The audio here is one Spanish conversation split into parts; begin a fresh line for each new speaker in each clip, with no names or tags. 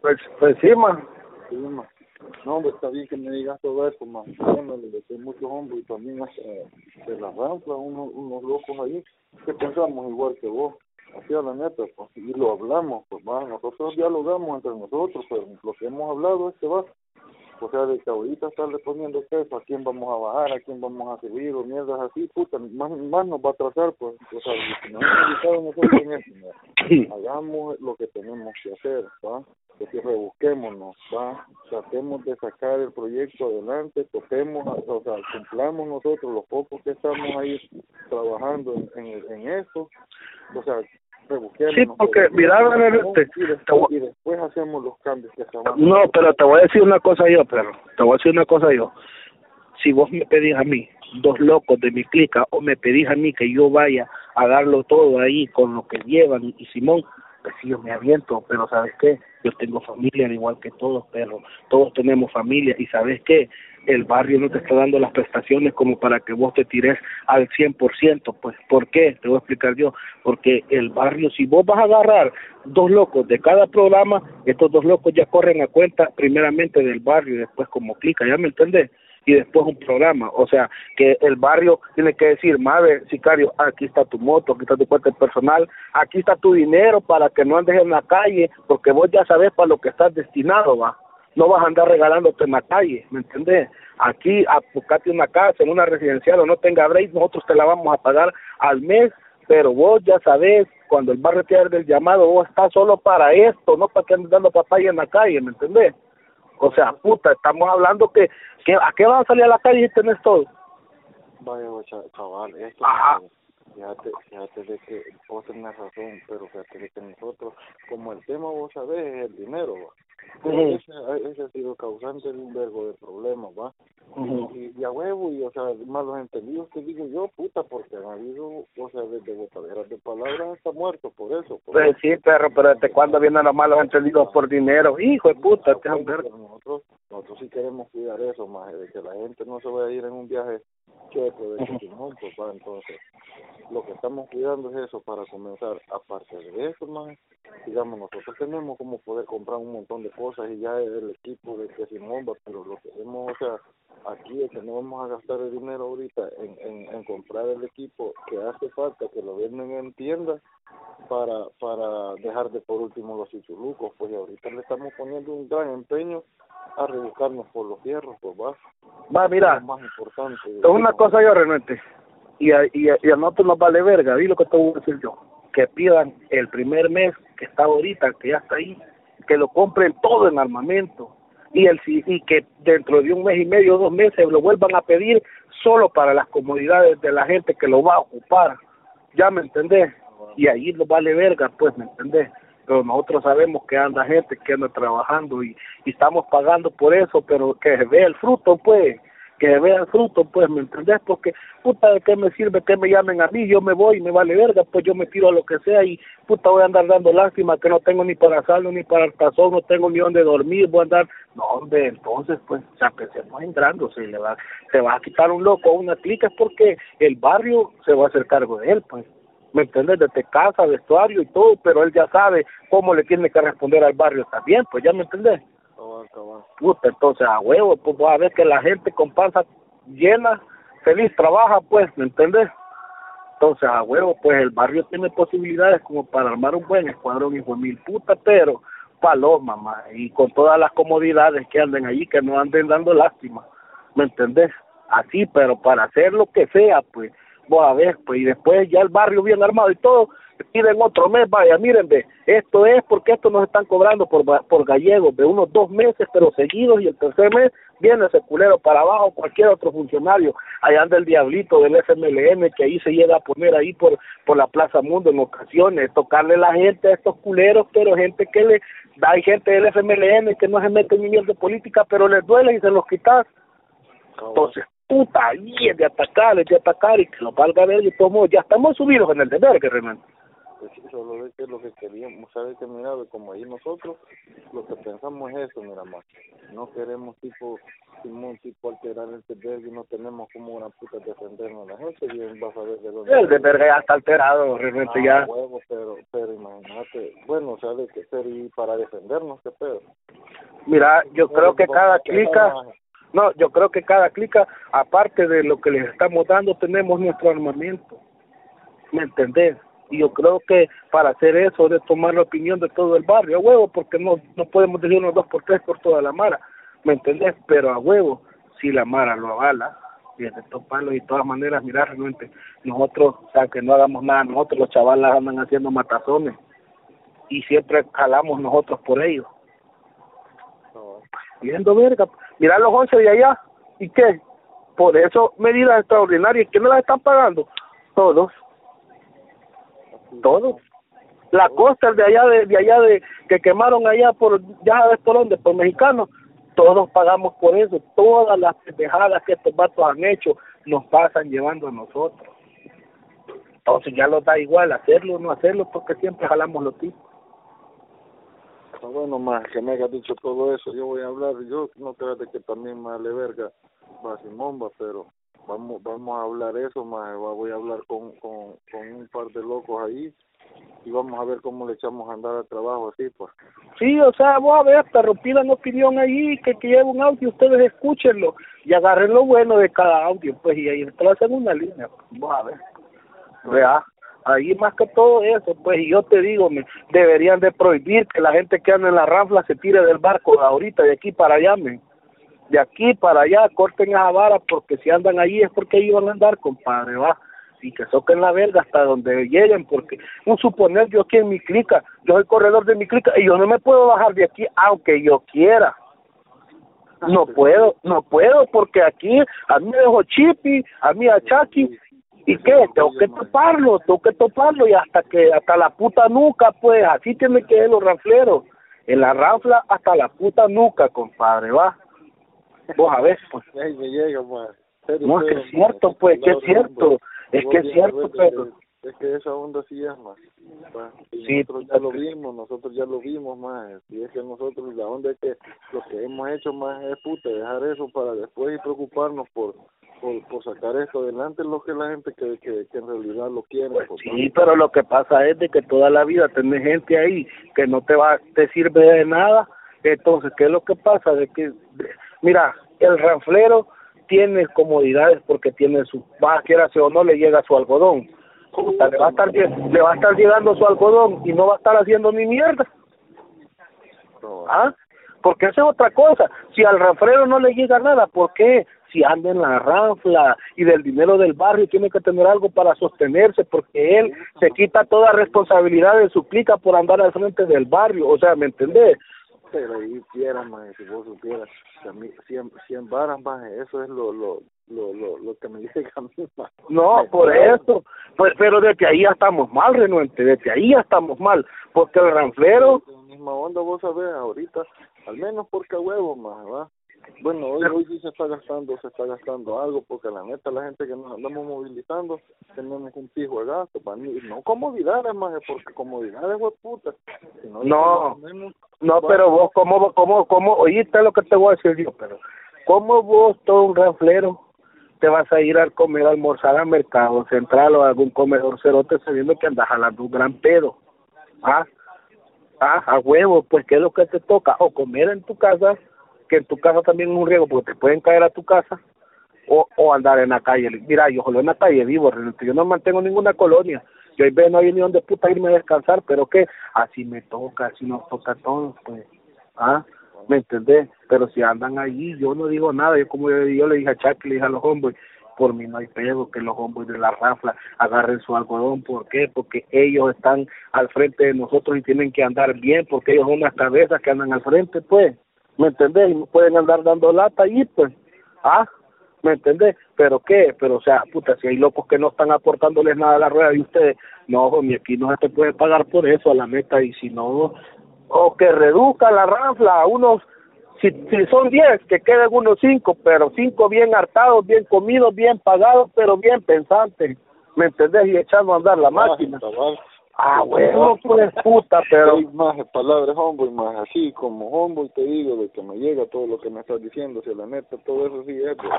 Pues, pues sí, man.
Sí, man. No, hombre, está bien que me digas todo eso, man. Bueno, le deseo mucho hombre y también hasta de la rampla, unos, unos locos ahí que pensamos igual que vos. Así a la neta, pues, y lo hablamos, pues va, nosotros dialogamos entre nosotros, pero lo que hemos hablado es que va, o sea, de que ahorita estarle poniendo peso a quién vamos a bajar, a quién vamos a subir, o mierdas así, puta, más, más nos va a tratar, pues, o sea, si nos hemos nosotros en eso, ¿no? hagamos lo que tenemos que hacer, ¿va? que rebusquémonos, va, tratemos de sacar el proyecto adelante, toquemos, o sea, cumplamos nosotros los pocos que estamos ahí trabajando en, en, en eso, o sea.
Sí, porque, mira,
y, después, hacemos los cambios que
No, pero te voy a decir una cosa yo, perro, te voy a decir una cosa yo. Si vos me pedís a mí, dos locos de mi clica, o me pedís a mí que yo vaya a darlo todo ahí con lo que llevan y Simón, pues sí, yo me aviento, pero ¿sabes qué? Yo tengo familia al igual que todos, pero todos tenemos familia y ¿sabes qué? El barrio no te está dando las prestaciones como para que vos te tires al 100%, pues ¿por qué? Te voy a explicar yo, porque el barrio, si vos vas a agarrar dos locos de cada programa, estos dos locos ya corren a cuenta primeramente del barrio y después como clica, ¿ya me entendés? y después un programa. O sea, que el barrio tiene que decir, madre, sicario, aquí está tu moto, aquí está tu cuenta personal, aquí está tu dinero para que no andes en la calle, porque vos ya sabes para lo que estás destinado, va. No vas a andar regalándote en la calle, ¿me entendés? Aquí, a buscarte una casa, en una residencial o no tenga break, nosotros te la vamos a pagar al mes, pero vos ya sabes, cuando el barrio te haga el llamado, vos estás solo para esto, no para que andes dando papaya en la calle, ¿me entendés? O sea, puta, estamos hablando que, que ¿a qué van a salir a la calle y tenés todo?
Vaya, chaval, esto...
Ajá.
Fíjate, fíjate de que vos tenés razón, pero fíjate de que nosotros, como el tema vos sabés es el dinero, ¿va?
Ujú.
ese, ese ha sido causante de un vergo de problemas, ¿va? Y, y a huevo, y o sea, malos entendidos que digo yo, puta, porque han habido, o sea, desde botaderas de palabras hasta muertos por eso. Por
Pues sí, perro, pero ¿desde cuándo vienen los malos entendidos por dinero? Hijo de puta, vergo.
Pero nosotros, nosotros sí queremos cuidar eso, más de que la gente no se vaya a ir en un viaje que Simón, pues, va, entonces, lo que estamos cuidando es eso para comenzar, aparte de eso, más, digamos, nosotros tenemos como poder comprar un montón de cosas y ya el equipo de que Simón, va, pero lo que hacemos, o sea, aquí es que no vamos a gastar el dinero ahorita en, en, en comprar el equipo que hace falta, que lo venden en tiendas, para para dejar de por último los chichulucos, pues y ahorita le estamos poniendo un gran empeño a rebuscarnos por los fierros, pues va.
Va, mira,
Es lo más importante.
es una cosa yo, Renete, y a, y, a, y a nosotros nos vale verga, di lo que te voy a decir yo, que pidan el primer mes que está ahorita, que ya está ahí, que lo compren todo en armamento, y el si- y que dentro de un mes y medio, dos meses, lo vuelvan a pedir solo para las comodidades de la gente que lo va a ocupar, ya me entendés, y ahí nos vale verga, pues, ¿me entendés? Pero nosotros sabemos que anda gente que anda trabajando y, y estamos pagando por eso, pero que se vea el fruto, pues, que se vea el fruto, pues, ¿me entendés? Porque, puta, ¿de qué me sirve que me llamen a mí? Yo me voy, me vale verga, pues yo me tiro a lo que sea y, puta, voy a andar dando lástima que no tengo ni para saldo, ni para el tazón, no tengo ni dónde dormir, voy a andar... No, hombre, entonces, pues, o sea, pensemos en se le va, se va a quitar un loco a una clica es porque el barrio se va a hacer cargo de él, pues. ¿Me entiendes? Desde casa, vestuario y todo, pero él ya sabe cómo le tiene que responder al barrio también, pues ya me entendés. Puta, entonces a huevo, pues vas a ver que la gente con panza llena, feliz trabaja, pues, ¿me entendés? Entonces a huevo, pues el barrio tiene posibilidades como para armar un buen escuadrón, hijo de mil puta, pero paloma, ma, y con todas las comodidades que anden allí, que no anden dando lástima, ¿me entendés? Así, pero para hacer lo que sea, pues, vos a ver, pues, y después ya el barrio bien armado y todo, piden otro mes, vaya, miren, ve, esto es porque esto nos están cobrando por por gallegos de unos dos meses, pero seguidos, y el tercer mes viene ese culero para abajo, cualquier otro funcionario, allá anda el diablito del FMLN, que ahí se llega a poner ahí por por la Plaza Mundo en ocasiones, tocarle la gente a estos culeros, pero gente que le, hay gente del FMLN que no se mete en de política, pero les duele y se los quitas,
cabal.
entonces, puta, y es de atacar, es de atacar y que lo valga ver y todo modo, ya estamos subidos en el deber, que realmente.
solo de que lo que queríamos, sabe que mira, como ahí nosotros, lo que pensamos es eso, mira más, no queremos tipo, un tipo alterar el verde y no tenemos como una puta defendernos la gente, bien vas a ver de dónde.
El de verga ya está alterado, realmente
ah,
ya.
Huevo, pero, pero imagínate, bueno, sabe que ser y para defendernos, qué pedo.
Mira, yo creo que cada clica, no, yo creo que cada clica, aparte de lo que les estamos dando, tenemos nuestro armamento. ¿Me entendés? Y yo creo que para hacer eso de tomar la opinión de todo el barrio, a huevo, porque no no podemos decir unos dos por tres por toda la mara, ¿me entendés? Pero a huevo, si la mara lo avala, y de estos palos y de todas maneras, mira, realmente nosotros, o sea, que no hagamos nada, nosotros los chavalas andan haciendo matazones y siempre jalamos nosotros por ellos viendo verga. Mira los once de allá, ¿y qué? Por eso medidas extraordinarias, ¿quiénes las están pagando? Todos. Todos. La costa de allá, de, de allá de que quemaron allá por, ya sabes por dónde, por mexicanos, todos pagamos por eso. Todas las pendejadas que estos vatos han hecho nos pasan llevando a nosotros. Entonces ya los da igual hacerlo o no hacerlo porque siempre jalamos los tipos
bueno, más que me haya dicho todo eso, yo voy a hablar, yo no de que también me le verga va Simón, pero vamos vamos a hablar eso, más voy a hablar con, con, con un par de locos ahí y vamos a ver cómo le echamos a andar al trabajo así, pues.
Sí, o sea, vos a ver, pero pidan opinión ahí, que, que lleve un audio, ustedes escúchenlo y agarren lo bueno de cada audio, pues, y ahí tracen una línea, vos a ver. Vea ahí más que todo eso, pues, y yo te digo, me, deberían de prohibir que la gente que anda en la rafla se tire del barco ahorita, de aquí para allá, men. de aquí para allá, corten esa vara, porque si andan allí es porque van a andar, compadre, va, y que soquen la verga hasta donde lleguen, porque un suponer yo aquí en mi clica, yo soy corredor de mi clica, y yo no me puedo bajar de aquí, aunque yo quiera. No puedo, no puedo, porque aquí a mí me dejó Chipi, a mí a Chucky, ¿Y qué? Tengo que toparlo, tengo que toparlo y hasta que, hasta la puta nuca, pues, así tiene que ser los rafleros. En la rafla hasta la puta nuca, compadre, va. Vos a ver, pues. No, es que es cierto, pues, que es cierto. Es que es cierto, pero
es que esa onda sí es más. nosotros ya lo vimos, nosotros ya lo vimos más. Y es que nosotros, la onda es que lo que hemos hecho más es puta, dejar eso para después y preocuparnos por, por, sacar esto adelante, lo que la gente que, que, en realidad lo quiere.
Pues, sí, pero lo que pasa es de que toda la vida tenés gente ahí que no te va, te sirve de nada. Entonces, ¿qué es lo que pasa? De que, mira, el ranflero tiene comodidades porque tiene su, va, quiera o no, le llega su algodón le va a estar le va a estar llegando su algodón y no va a estar haciendo ni mierda ah porque esa es otra cosa si al ranflero no le llega nada ¿por qué? Si anda en la ranfla y del dinero del barrio tiene que tener algo para sostenerse porque él se quita toda responsabilidad de su clica por andar al frente del barrio o sea ¿me entendés?
pero ahí quiera si vos supieras, 100, 100 varas, más eso es lo, lo, lo, lo, lo que me dice a mí.
No, por eso, pues, pero desde ahí ya estamos mal, Renuente, desde ahí ya estamos mal, porque el ranflero...
La misma onda, vos sabés, ahorita, al menos porque huevo, más, ¿va? Bueno, hoy, hoy sí se está gastando, se está gastando algo, porque la neta, la gente que nos andamos movilizando, tenemos un pijo de gasto, para mí, no comodidades, más, porque comodidades, güey, puta.
no, no, pero vos, ¿cómo, cómo, cómo, oíste lo que te voy a decir yo, pero, ¿cómo vos, todo un ranflero, te vas a ir a comer, a almorzar al mercado central o a algún comedor cerote sabiendo que andas jalando un gran pedo? ¿Ah? ¿Ah? A huevo, pues, ¿qué es lo que te toca? O comer en tu casa, que en tu casa también es un riesgo porque te pueden caer a tu casa, o, o andar en la calle. Mira, yo solo en la calle vivo, yo no mantengo ninguna colonia. Yo ahí no hay ni donde puta irme a descansar, pero que así me toca, así nos toca a todos, pues. ¿Ah? ¿me entendés? Pero si andan allí, yo no digo nada, yo como yo, yo le dije a Chuck, le dije a los hombres, por mí no hay pedo que los hombres de la rafla agarren su algodón, ¿por qué? Porque ellos están al frente de nosotros y tienen que andar bien, porque ellos son las cabezas que andan al frente, pues, ¿me entendés? Y pueden andar dando lata allí, pues, ¿ah? ¿me entendés? Pero qué, pero o sea, puta, si hay locos que no están aportándoles nada a la rueda de ustedes, no, mi aquí no se te puede pagar por eso a la meta y si no, o que reduzca la rafla a unos, si, si son 10, que queden unos 5, pero 5 bien hartados, bien comidos, bien pagados, pero bien pensantes, ¿me entendés? Y echando a andar la máquina. Ah, huevo, pues puta, pero...
Hay más palabras hombre, más así como hombre, te digo, de que me llega todo lo que me estás diciendo, si la neta, todo eso sí es, pues.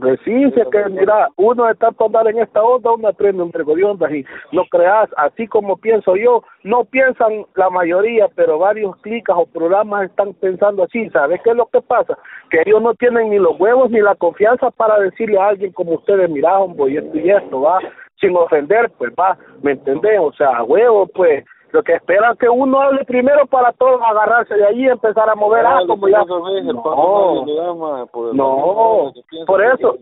Pues sí, si es que mira, uno de tanto andar en esta onda, uno aprende un vergo de ondas y no creas, así como pienso yo, no piensan la mayoría, pero varios clicas o programas están pensando así, ¿sabes qué es lo que pasa? Que ellos no tienen ni los huevos ni la confianza para decirle a alguien como ustedes, mira, hombre, y esto y esto, va, sin ofender, pues va, ¿me entendés? O sea, huevo, pues, lo que esperan que uno hable primero para todos agarrarse de allí y empezar a mover
Ah,
como ya. no, no, por eso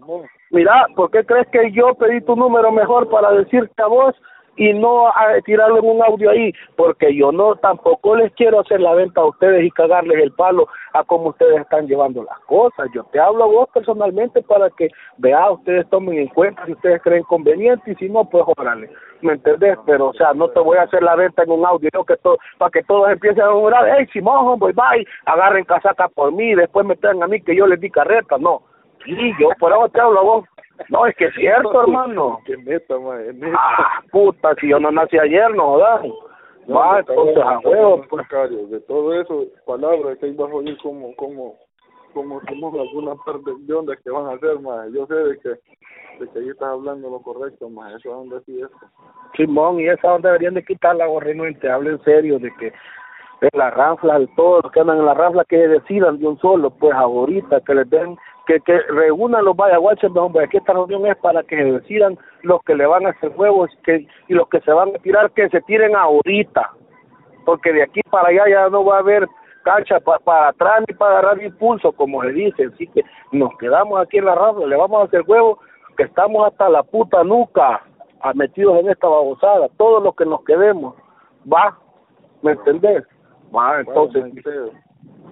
mira ¿por qué crees que yo pedí tu número mejor para decirte a vos y no a tirarle un audio ahí porque yo no tampoco les quiero hacer la venta a ustedes y cagarles el palo a cómo ustedes están llevando las cosas. Yo te hablo a vos personalmente para que vea ustedes tomen en cuenta si ustedes creen conveniente y si no pues órale ¿me entendés? pero o sea no te voy a hacer la venta en un audio que todo para que todos empiecen a murmurar hey Simón voy bye agarren casaca por mí y después me traen a mí que yo les di carreta no. Sí yo por eso te hablo a vos no, es que es cierto, hermano.
Que neta, mae, neta.
Ah, puta, si yo no nací ayer, no jodas.
No,
entonces
acabo
a
de
huevo, pues.
De todo eso, palabras que ibas a oír como, como, como somos alguna parte de onda que van a hacer, más. Yo sé de que, de que ahí estás hablando lo correcto, más. Eso es onda así es.
Simón, y esa onda deberían de quitarla, gorrinuente. Habla en serio de que en la ranfla, todos los que andan en la ranfla, que decidan de un solo, pues ahorita, que les den, que, que reúnan los vayaguaches, no, hombre, aquí esta reunión es para que decidan los que le van a hacer huevos que, y los que se van a tirar, que se tiren ahorita, porque de aquí para allá ya no va a haber cancha pa, para atrás ni para agarrar impulso, como se dice, así que nos quedamos aquí en la ranfla, le vamos a hacer huevos, que estamos hasta la puta nuca, metidos en esta babosada, todos los que nos quedemos, va, ¿me entendés? Va, entonces,
Bueno.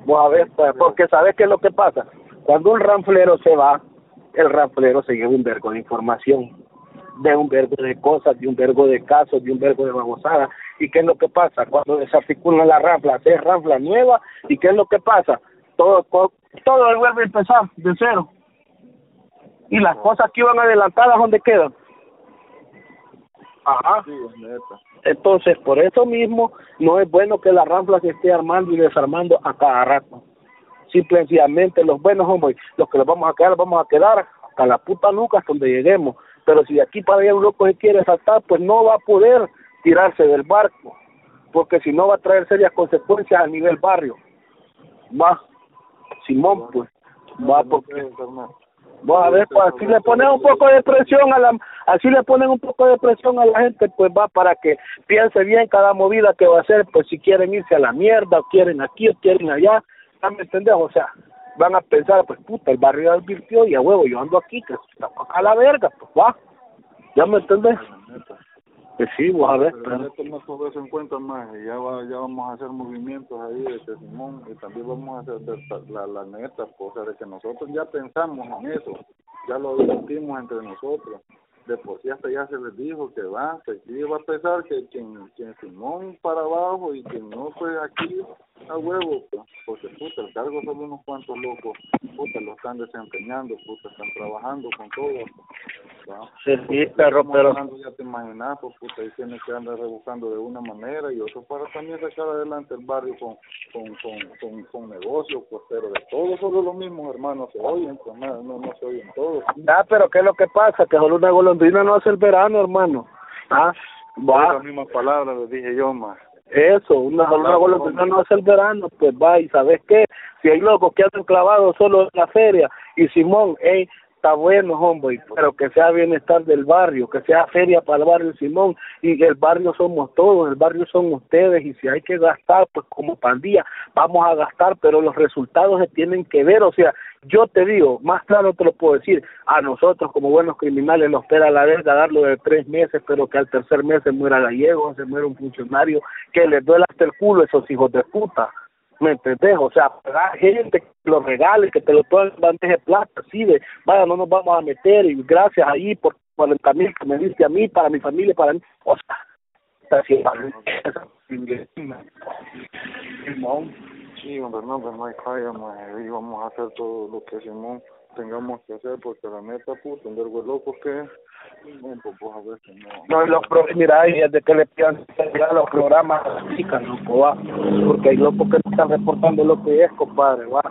Vamos a ver, pues, porque ¿sabes qué es lo que pasa? Cuando un ranflero se va, el ranflero se lleva un vergo de información, de un vergo de cosas, de un vergo de casos, de un vergo de babosadas. ¿Y qué es lo que pasa? Cuando desarticulan la ranfla, se es ranfla nueva, ¿y qué es lo que pasa? Todo, todo, vuelve a empezar de cero. Y las cosas que iban adelantadas, ¿dónde quedan? Ajá. Entonces, por eso mismo, no es bueno que la ranfla se esté armando y desarmando a cada rato. Simple y sencillamente, los buenos hombres, los que los vamos a quedar, los vamos a quedar hasta la puta nuca hasta donde lleguemos. Pero si de aquí para allá un loco se quiere saltar, pues no va a poder tirarse del barco, porque si no va a traer serias consecuencias a nivel barrio. Va, Simón, pues, va porque...
carnal.
Vamos a ver, pues así le ponen un poco de presión a la, así le ponen un poco de presión a la gente, pues va para que piense bien cada movida que va a hacer, pues si quieren irse a la mierda, o quieren aquí, o quieren allá, ¿ya me entendés? O sea, van a pensar, pues puta, el barrio advirtió y a huevo, yo ando aquí, que está a la verga, pues va, ¿ya me entendés? Pues sí, vamos a ver,
Pero
pero-
ya tomamos todo eso en cuenta más y ya, va, ya vamos a hacer movimientos ahí de que Simón y también vamos a hacer de- la, la neta, pues, o sea, de que nosotros ya pensamos en eso, ya lo discutimos entre nosotros, de por sí hasta ya se les dijo que va, que aquí va a pesar que quien, quien Simón para abajo y quien no pues aquí a huevo, porque puta, el cargo son unos cuantos locos, puta, lo están desempeñando, puta, están trabajando con todo,
sí, sí, pero, pero,
ya te imaginas, pues puta, y tiene que andar rebuscando de una manera y otro para también sacar adelante el barrio con, con, con, con, con negocios, pues, pero de todos solo los mismos hermanos se oyen, pues no, no, no se oyen todos.
ah, pero ¿qué es lo que pasa? Que solo una golondrina no hace el verano, hermano, ah, va,
Las mismas palabras les dije yo, más.
Eso, una, una golondrina
no.
no hace el verano, pues va, y ¿sabes qué? Si hay locos que andan clavados solo en la feria, y Simón, hey, está bueno, hombre, pero que sea bienestar del barrio, que sea feria para el barrio Simón, y el barrio somos todos, el barrio son ustedes, y si hay que gastar, pues como pandilla, vamos a gastar, pero los resultados se tienen que ver, o sea, yo te digo, más claro te lo puedo decir, a nosotros como buenos criminales nos espera la verga darlo de tres meses, pero que al tercer mes se muera gallego, se muera un funcionario, que les duela hasta el culo esos hijos de puta. ¿Me entendés? O sea, pagar gente que te lo regale, que te lo pongan en de plata, así de, vaya, no nos vamos a meter y gracias ahí por 40 mil que me diste a mí, para mi familia, para mí. O sea, está haciendo
sí, hombre, no, pero no hay falla, y vamos a hacer todo lo que Simón tengamos que hacer, porque la neta, puta, un vergo de locos que No, pues a veces no.
No, los pro, mira, ahí desde que le pidan ya los programas explican, loco, va. Porque hay locos que están reportando lo que es, compadre, va.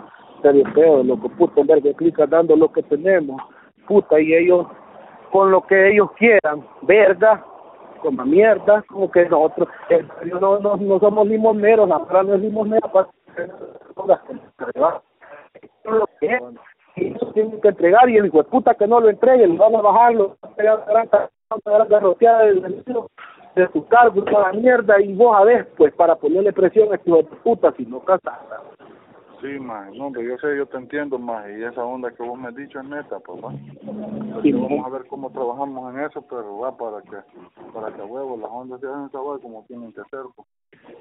Serio feo, loco, puto, en vez de clicar dando lo que tenemos, puta, y ellos, con lo que ellos quieran, verga, como mierda, como que nosotros, no, no, no somos limoneros, la verdad no es limonera para lo que es y eso tienen que entregar y el hijo de puta que no lo entregue, le van a bajar, lo van a pegar gran garroteada del de su cargo toda la mierda y vos a ver, pues para ponerle presión a este hijo de puta si no casas.
Sí, más, no, pero yo sé, yo te entiendo más y esa onda que vos me has dicho es neta, papá.
Sí,
vamos a ver cómo trabajamos en eso, pero va para que, para que huevos las ondas se hagan saber como tienen que ser. Pues.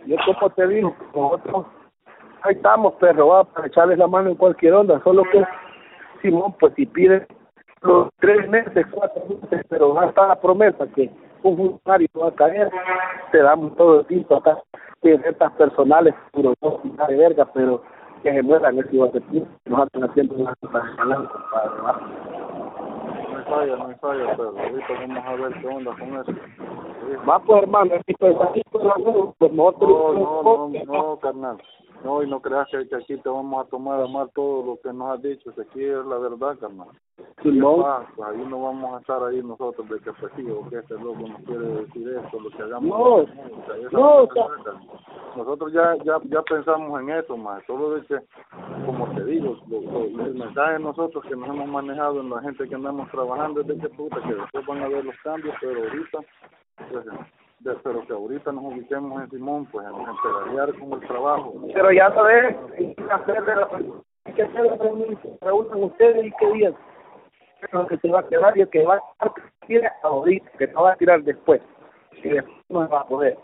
Yo como te digo, nosotros ahí estamos, perro, va para echarles la mano en cualquier onda, solo que Simón, pues si pide los tres meses, cuatro meses, pero va a estar la promesa que un funcionario va a caer, te damos todo el tiempo acá, que estas personales, puro no de verga, pero que se mueran hijo de puta, nos están haciendo una cosa ¿va?
No hay falla, no hay falla, pero ahorita vamos a ver qué onda con eso.
Va pues hermano, pues aquí pues nosotros
No, no, no, no, carnal. No, y no creas que, que aquí te vamos a tomar a mal todo lo que nos has dicho, que aquí es la verdad, carnal. Pues ahí no vamos a estar ahí nosotros de que pues sí, o que este loco nos quiere decir esto, lo que hagamos.
No,
o sea,
no,
verdad. Nosotros ya, ya, ya pensamos en eso, más solo de que, como te digo, lo, lo- el mensaje de nosotros que nos hemos manejado en la gente que andamos trabajando es de que puta, que después van a ver los cambios, pero ahorita, pues, de- pero que ahorita nos ubiquemos en Simón, pues en, en pedalear con el trabajo.
Pero ya sabes, hay que hacer de la hay que hacer la reunión, preguntan ustedes y qué días lo que se va a quedar y el que va a tire ahorita, que no va a tirar después, y después no va a poder.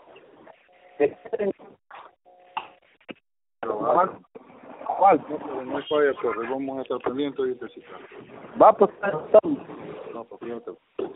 Esperen. ¿Cuál?
No, pero falla, pero vamos a estar pendientes y te
Va, pues, estamos.
No, pues fíjate.